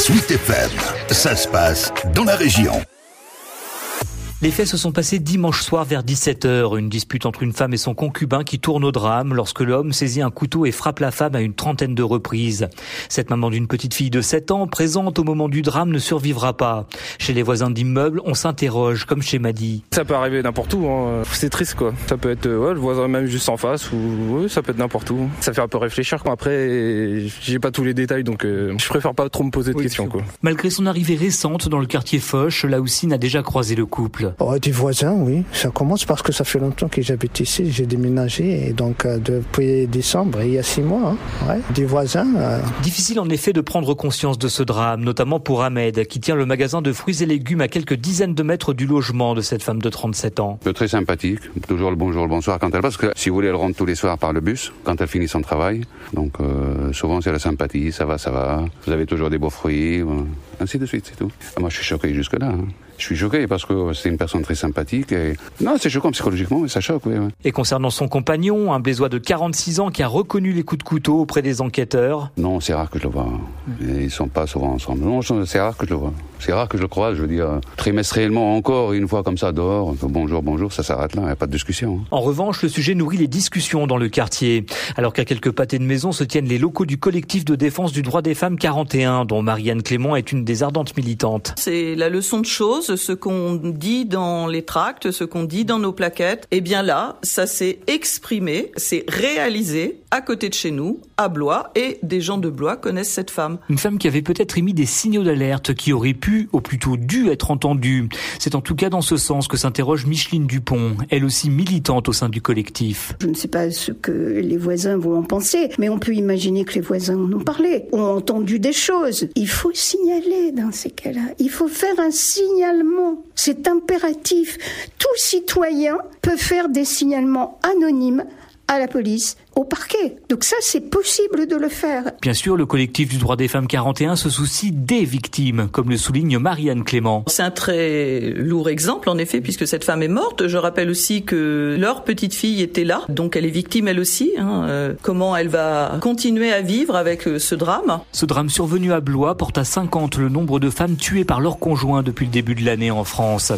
Suite FM, ça se passe dans la région. Les faits se sont passés dimanche soir vers 17h. Une dispute entre une femme et son concubin qui tourne au drame lorsque l'homme saisit un couteau et frappe la femme à une trentaine de reprises. Cette maman d'une petite fille de 7 ans, présente au moment du drame, ne survivra pas. Chez les voisins d'immeubles, on s'interroge, comme chez Madi. Ça peut arriver n'importe où. Hein. C'est triste, quoi. Ça peut être ouais, le voisin même juste en face, ou ça peut être n'importe où. Ça fait un peu réfléchir. Quoi. Après, j'ai pas tous les détails, donc euh, je préfère pas trop me poser de questions. Quoi. Malgré son arrivée récente dans le quartier Foch, là aussi n'a déjà croisé le couple. Oh, des voisins, oui. Ça commence parce que ça fait longtemps que j'habite ici. J'ai déménagé et donc euh, depuis décembre, il y a six mois, hein. ouais. des voisins. Euh. Difficile en effet de prendre conscience de ce drame, notamment pour Ahmed, qui tient le magasin de fruits et légumes à quelques dizaines de mètres du logement de cette femme de 37 ans. Très sympathique, toujours le bonjour, le bonsoir quand elle passe. Parce que si vous voulez, elle rentre tous les soirs par le bus quand elle finit son travail. Donc euh, souvent c'est la sympathie, ça va, ça va. Vous avez toujours des beaux fruits, ainsi de suite, c'est tout. Ah, moi je suis choqué jusque là. Hein. Je suis choqué parce que c'est une personne très sympathique. Et... Non, c'est choquant psychologiquement, mais ça choque, oui. Et concernant son compagnon, un Bézois de 46 ans qui a reconnu les coups de couteau auprès des enquêteurs Non, c'est rare que je le vois. Ils sont pas souvent ensemble. Non, c'est rare que je le vois. C'est rare que je le croise, je veux dire, trimestriellement encore, une fois comme ça, dehors. Bonjour, bonjour, ça s'arrête là, il n'y a pas de discussion. Hein. En revanche, le sujet nourrit les discussions dans le quartier. Alors qu'à quelques pâtés de maison se tiennent les locaux du collectif de défense du droit des femmes 41, dont Marianne Clément est une des ardentes militantes. C'est la leçon de choses, ce qu'on dit dans les tracts, ce qu'on dit dans nos plaquettes. Et eh bien là, ça s'est exprimé, c'est réalisé à côté de chez nous, à Blois, et des gens de Blois connaissent cette femme. Une femme qui avait peut-être émis des signaux d'alerte qui auraient pu ou plutôt dû être entendu. C'est en tout cas dans ce sens que s'interroge Micheline Dupont, elle aussi militante au sein du collectif. Je ne sais pas ce que les voisins vont en penser, mais on peut imaginer que les voisins en ont parlé, ont entendu des choses. Il faut signaler dans ces cas-là. Il faut faire un signalement. C'est impératif. Tout citoyen peut faire des signalements anonymes à la police, au parquet. Donc ça, c'est possible de le faire. Bien sûr, le collectif du droit des femmes 41 se soucie des victimes, comme le souligne Marianne Clément. C'est un très lourd exemple, en effet, puisque cette femme est morte. Je rappelle aussi que leur petite fille était là, donc elle est victime elle aussi. Hein. Euh, comment elle va continuer à vivre avec euh, ce drame? Ce drame survenu à Blois porte à 50 le nombre de femmes tuées par leur conjoint depuis le début de l'année en France.